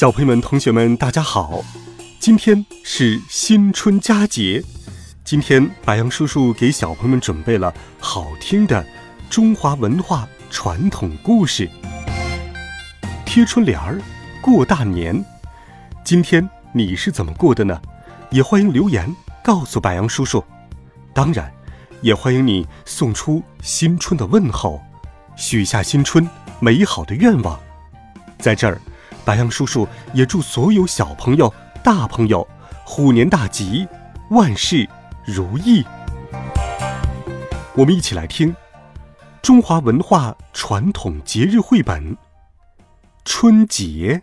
小朋友们、同学们，大家好！今天是新春佳节，今天白杨叔叔给小朋友们准备了好听的中华文化传统故事。贴春联儿，过大年。今天你是怎么过的呢？也欢迎留言告诉白杨叔叔。当然，也欢迎你送出新春的问候，许下新春美好的愿望。在这儿。白杨叔叔也祝所有小朋友、大朋友虎年大吉，万事如意。我们一起来听中华文化传统节日绘本《春节》。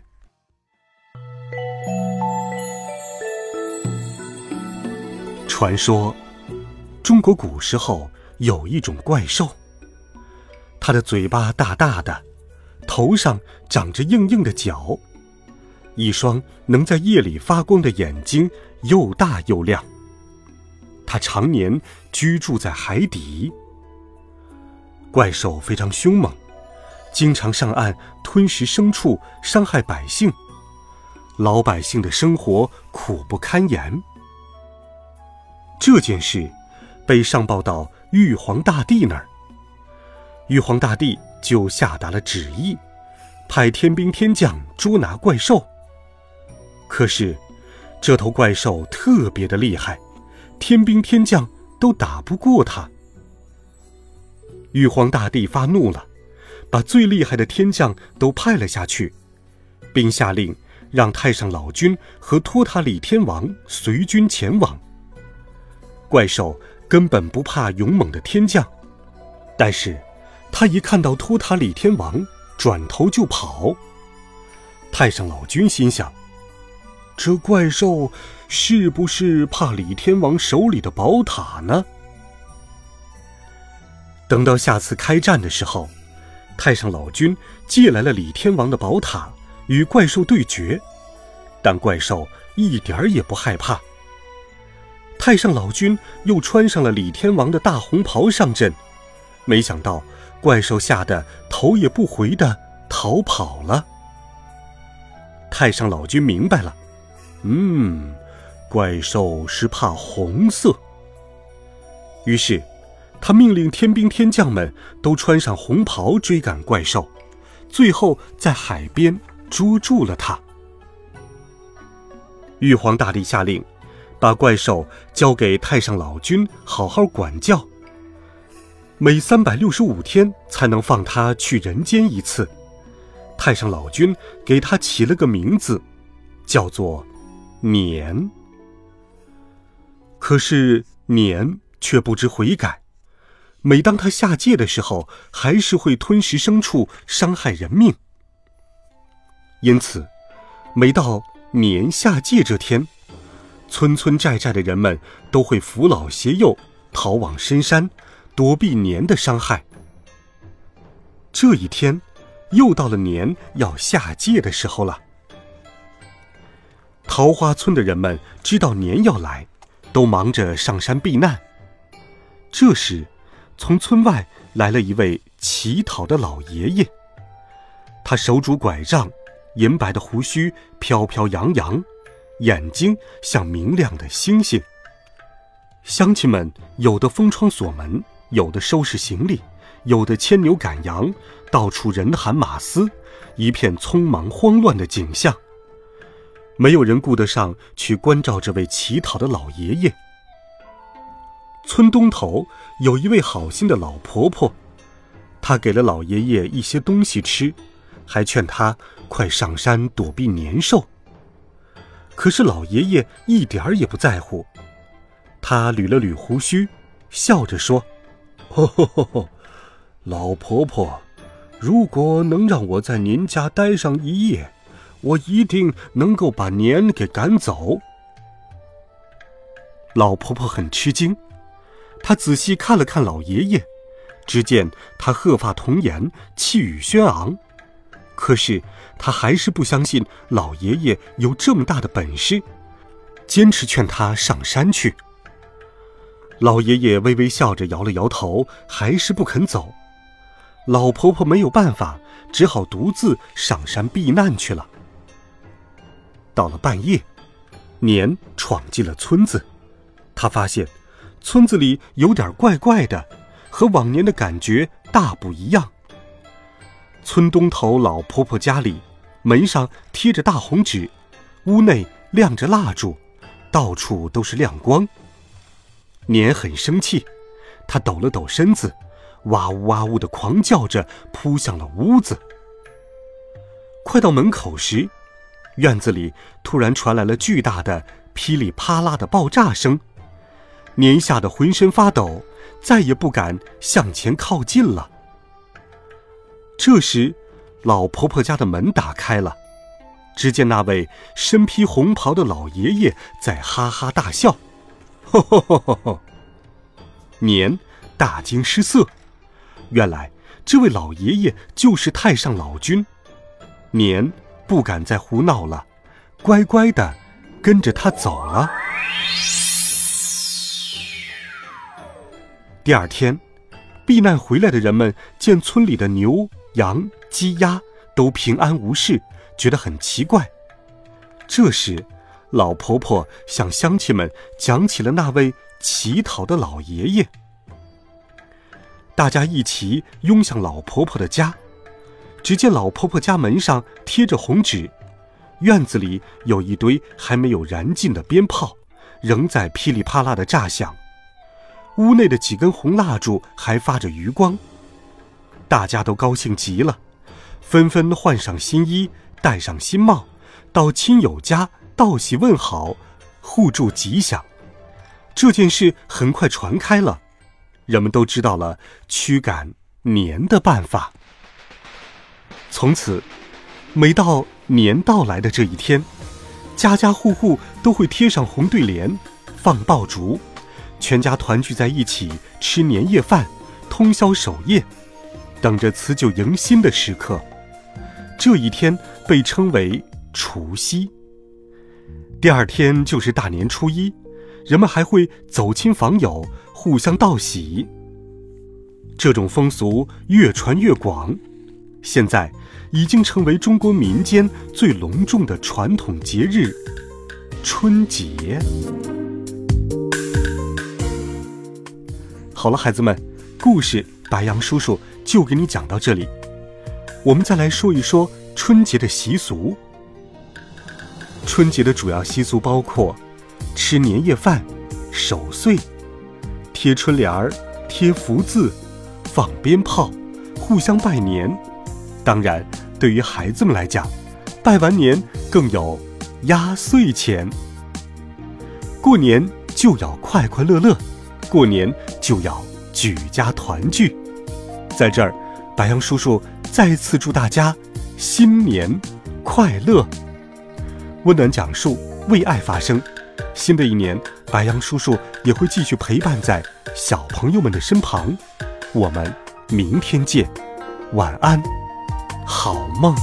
传说，中国古时候有一种怪兽，它的嘴巴大大的。头上长着硬硬的角，一双能在夜里发光的眼睛又大又亮。它常年居住在海底。怪兽非常凶猛，经常上岸吞食牲畜，伤害百姓。老百姓的生活苦不堪言。这件事被上报到玉皇大帝那儿，玉皇大帝。就下达了旨意，派天兵天将捉拿怪兽。可是，这头怪兽特别的厉害，天兵天将都打不过他。玉皇大帝发怒了，把最厉害的天将都派了下去，并下令让太上老君和托塔李天王随军前往。怪兽根本不怕勇猛的天将，但是。他一看到托塔李天王，转头就跑。太上老君心想：这怪兽是不是怕李天王手里的宝塔呢？等到下次开战的时候，太上老君借来了李天王的宝塔，与怪兽对决，但怪兽一点儿也不害怕。太上老君又穿上了李天王的大红袍上阵，没想到。怪兽吓得头也不回的逃跑了。太上老君明白了，嗯，怪兽是怕红色。于是，他命令天兵天将们都穿上红袍追赶怪兽，最后在海边捉住了他。玉皇大帝下令，把怪兽交给太上老君好好管教。每三百六十五天才能放他去人间一次，太上老君给他起了个名字，叫做年。可是年却不知悔改，每当他下界的时候，还是会吞食牲畜，伤害人命。因此，每到年下界这天，村村寨寨的人们都会扶老携幼，逃往深山。躲避年的伤害。这一天，又到了年要下界的时候了。桃花村的人们知道年要来，都忙着上山避难。这时，从村外来了一位乞讨的老爷爷。他手拄拐杖，银白的胡须飘飘扬扬，眼睛像明亮的星星。乡亲们有的封窗锁门。有的收拾行李，有的牵牛赶羊，到处人喊马嘶，一片匆忙慌乱的景象。没有人顾得上去关照这位乞讨的老爷爷。村东头有一位好心的老婆婆，她给了老爷爷一些东西吃，还劝他快上山躲避年兽。可是老爷爷一点儿也不在乎，他捋了捋胡须，笑着说。呵，老婆婆，如果能让我在您家待上一夜，我一定能够把年给赶走。老婆婆很吃惊，她仔细看了看老爷爷，只见他鹤发童颜，气宇轩昂。可是她还是不相信老爷爷有这么大的本事，坚持劝他上山去。老爷爷微微笑着摇了摇头，还是不肯走。老婆婆没有办法，只好独自上山避难去了。到了半夜，年闯进了村子，他发现村子里有点怪怪的，和往年的感觉大不一样。村东头老婆婆家里，门上贴着大红纸，屋内亮着蜡烛，到处都是亮光。年很生气，他抖了抖身子，哇呜哇呜的狂叫着扑向了屋子。快到门口时，院子里突然传来了巨大的噼里啪啦的爆炸声，年吓得浑身发抖，再也不敢向前靠近了。这时，老婆婆家的门打开了，只见那位身披红袍的老爷爷在哈哈大笑。年大惊失色，原来这位老爷爷就是太上老君。年不敢再胡闹了，乖乖的跟着他走了。第二天，避难回来的人们见村里的牛、羊、鸡、鸭都平安无事，觉得很奇怪。这时，老婆婆向乡亲们讲起了那位乞讨的老爷爷。大家一齐拥向老婆婆的家，只见老婆婆家门上贴着红纸，院子里有一堆还没有燃尽的鞭炮，仍在噼里啪啦的炸响。屋内的几根红蜡烛还发着余光。大家都高兴极了，纷纷换上新衣，戴上新帽，到亲友家。道喜问好，互助吉祥，这件事很快传开了，人们都知道了驱赶年的办法。从此，每到年到来的这一天，家家户户都会贴上红对联，放爆竹，全家团聚在一起吃年夜饭，通宵守夜，等着辞旧迎新的时刻。这一天被称为除夕。第二天就是大年初一，人们还会走亲访友，互相道喜。这种风俗越传越广，现在已经成为中国民间最隆重的传统节日——春节。好了，孩子们，故事白杨叔叔就给你讲到这里。我们再来说一说春节的习俗。春节的主要习俗包括吃年夜饭、守岁、贴春联儿、贴福字、放鞭炮、互相拜年。当然，对于孩子们来讲，拜完年更有压岁钱。过年就要快快乐乐，过年就要举家团聚。在这儿，白杨叔叔再次祝大家新年快乐！温暖讲述，为爱发声。新的一年，白羊叔叔也会继续陪伴在小朋友们的身旁。我们明天见，晚安，好梦。